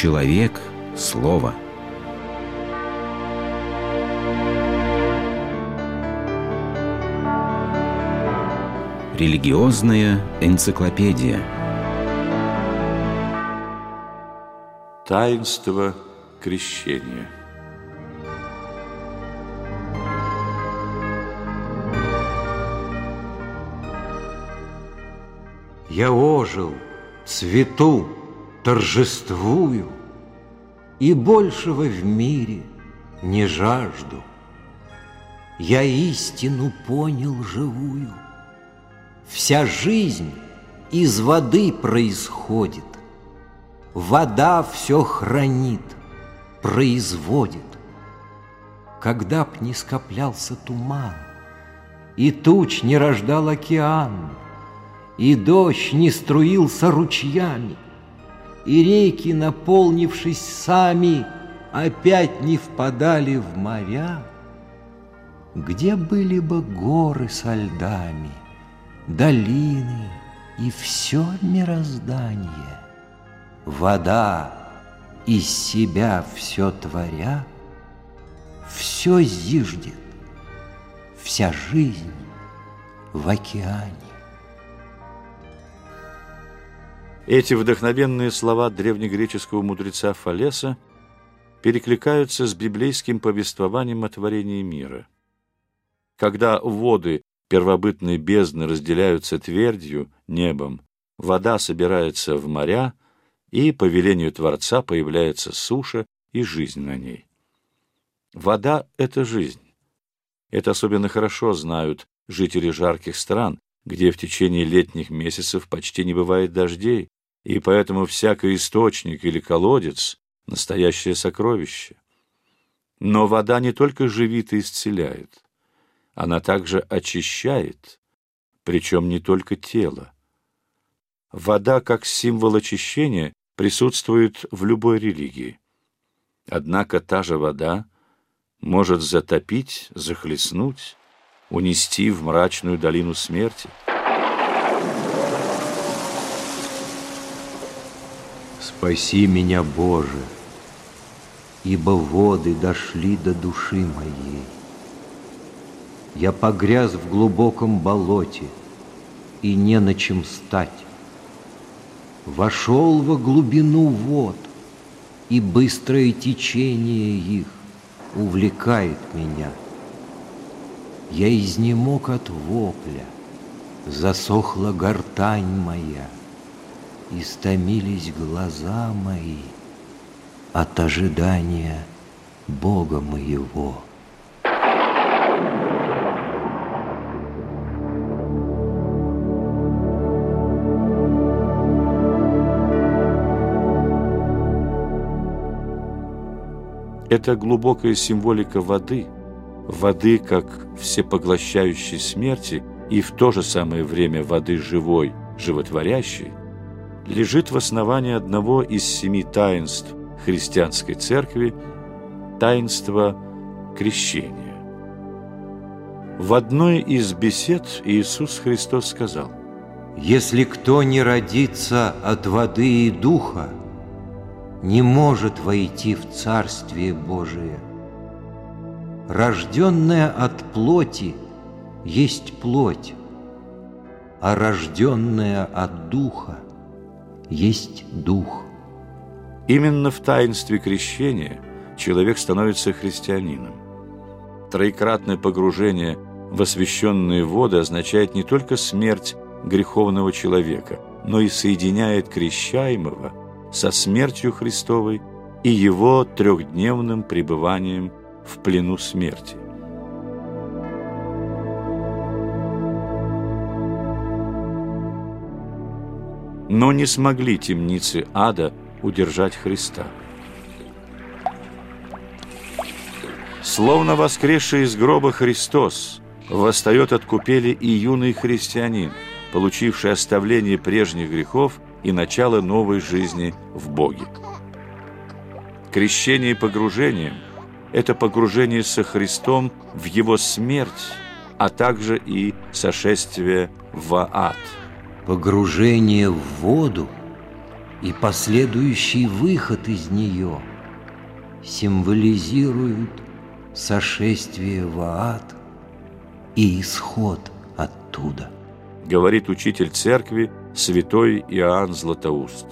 Человек – Слово. Религиозная энциклопедия. Таинство крещения. Я ожил, цвету, торжествую, И большего в мире не жажду. Я истину понял живую. Вся жизнь из воды происходит. Вода все хранит, производит. Когда б не скоплялся туман, И туч не рождал океан, И дождь не струился ручьями, И реки, наполнившись сами, Опять не впадали в моря, Где были бы горы со льдами, Долины и все мироздание — вода, из себя все творя, все зиждет, вся жизнь в океане. Эти вдохновенные слова древнегреческого мудреца Фалеса перекликаются с библейским повествованием о творении мира. Когда воды первобытной бездны разделяются твердью, небом, вода собирается в моря, и по велению Творца появляется суша и жизнь на ней. Вода — это жизнь. Это особенно хорошо знают жители жарких стран, где в течение летних месяцев почти не бывает дождей, и поэтому всякий источник или колодец — настоящее сокровище. Но вода не только живит и исцеляет, она также очищает, причем не только тело. Вода, как символ очищения, присутствует в любой религии. Однако та же вода может затопить, захлестнуть, унести в мрачную долину смерти. Спаси меня, Боже, ибо воды дошли до души моей. Я погряз в глубоком болоте, и не на чем стать. Вошел во глубину вод, и быстрое течение их увлекает меня. Я изнемог от вопля, засохла гортань моя, Истомились глаза мои от ожидания Бога моего. Это глубокая символика воды, воды как всепоглощающей смерти и в то же самое время воды живой, животворящей, лежит в основании одного из семи таинств христианской церкви – таинства крещения. В одной из бесед Иисус Христос сказал, «Если кто не родится от воды и духа, не может войти в Царствие Божие. Рожденная от плоти есть плоть, а рожденная от Духа есть Дух. Именно в таинстве крещения человек становится христианином. Троекратное погружение в освященные воды означает не только смерть греховного человека, но и соединяет крещаемого со смертью Христовой и его трехдневным пребыванием в плену смерти. Но не смогли темницы ада удержать Христа. Словно воскресший из гроба Христос, восстает от купели и юный христианин, получивший оставление прежних грехов – и начало новой жизни в Боге. Крещение и погружение – это погружение со Христом в Его смерть, а также и сошествие в ад. Погружение в воду и последующий выход из нее символизируют сошествие в ад и исход оттуда. Говорит учитель церкви святой Иоанн Златоуст.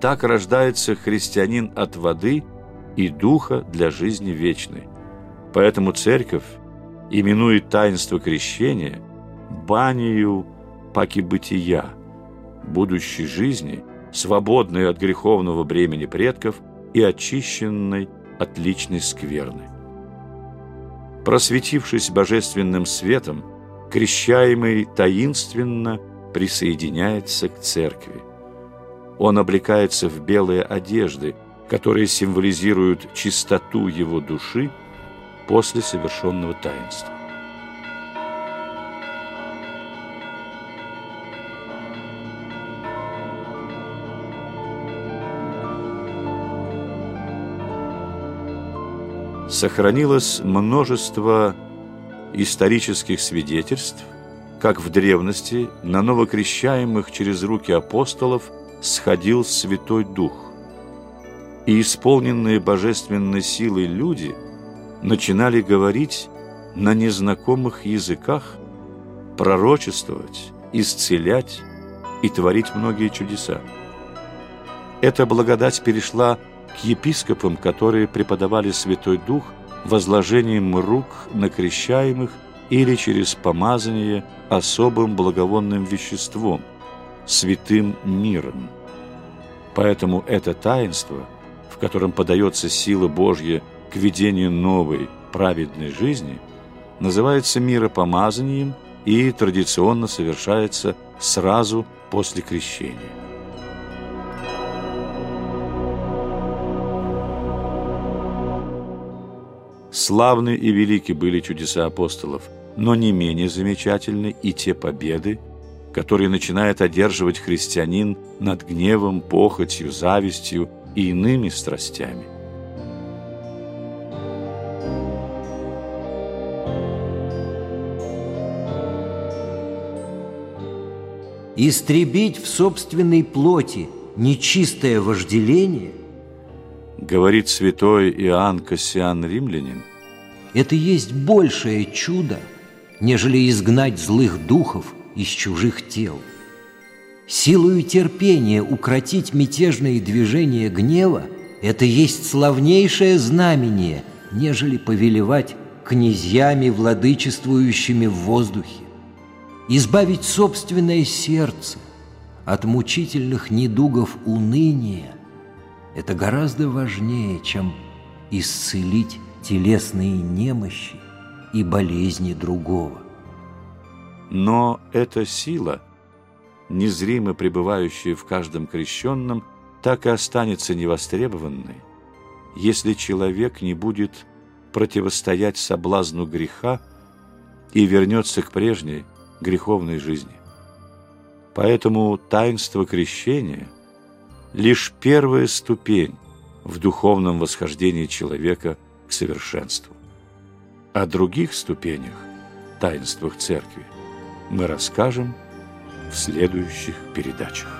Так рождается христианин от воды и духа для жизни вечной. Поэтому церковь именует таинство крещения банию паки бытия, будущей жизни, свободной от греховного бремени предков и очищенной от личной скверны. Просветившись божественным светом, крещаемый таинственно присоединяется к церкви. Он облекается в белые одежды, которые символизируют чистоту его души после совершенного таинства. Сохранилось множество исторических свидетельств, как в древности на новокрещаемых через руки апостолов сходил Святой Дух. И исполненные божественной силой люди начинали говорить на незнакомых языках, пророчествовать, исцелять и творить многие чудеса. Эта благодать перешла к епископам, которые преподавали Святой Дух возложением рук на крещаемых или через помазание особым благовонным веществом, святым миром. Поэтому это таинство, в котором подается сила Божья к ведению новой праведной жизни, называется миропомазанием и традиционно совершается сразу после крещения. Славны и велики были чудеса апостолов, но не менее замечательны и те победы, которые начинает одерживать христианин над гневом, похотью, завистью и иными страстями. Истребить в собственной плоти нечистое вожделение – говорит святой Иоанн Кассиан Римлянин, это есть большее чудо, нежели изгнать злых духов из чужих тел. Силою терпения укротить мятежные движения гнева – это есть славнейшее знамение, нежели повелевать князьями, владычествующими в воздухе. Избавить собственное сердце от мучительных недугов уныния – это гораздо важнее, чем исцелить телесные немощи и болезни другого. Но эта сила, незримо пребывающая в каждом крещенном, так и останется невостребованной, если человек не будет противостоять соблазну греха и вернется к прежней греховной жизни. Поэтому таинство крещения – лишь первая ступень в духовном восхождении человека к совершенству. О других ступенях, таинствах Церкви, мы расскажем в следующих передачах.